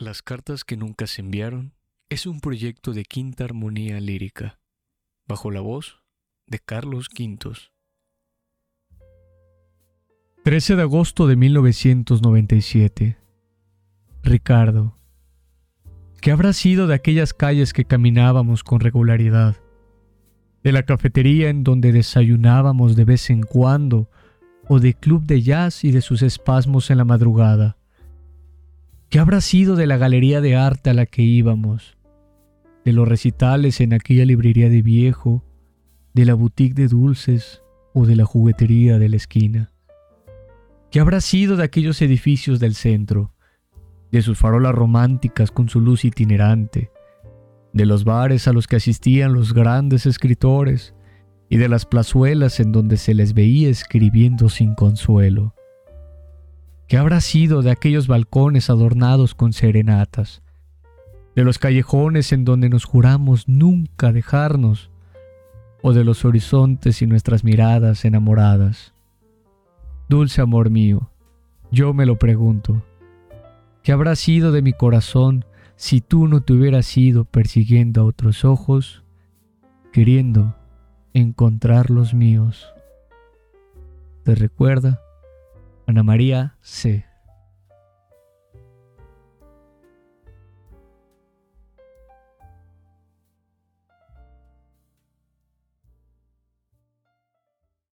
Las cartas que nunca se enviaron es un proyecto de quinta armonía lírica, bajo la voz de Carlos Quintos. 13 de agosto de 1997. Ricardo. ¿Qué habrá sido de aquellas calles que caminábamos con regularidad? De la cafetería en donde desayunábamos de vez en cuando, o de club de jazz y de sus espasmos en la madrugada ¿Qué habrá sido de la galería de arte a la que íbamos? De los recitales en aquella librería de viejo, de la boutique de dulces o de la juguetería de la esquina. ¿Qué habrá sido de aquellos edificios del centro, de sus farolas románticas con su luz itinerante, de los bares a los que asistían los grandes escritores y de las plazuelas en donde se les veía escribiendo sin consuelo? ¿Qué habrá sido de aquellos balcones adornados con serenatas? De los callejones en donde nos juramos nunca dejarnos, o de los horizontes y nuestras miradas enamoradas. Dulce amor mío, yo me lo pregunto, ¿qué habrá sido de mi corazón si tú no te hubieras ido persiguiendo a otros ojos, queriendo encontrar los míos? ¿Te recuerda? Ana María C.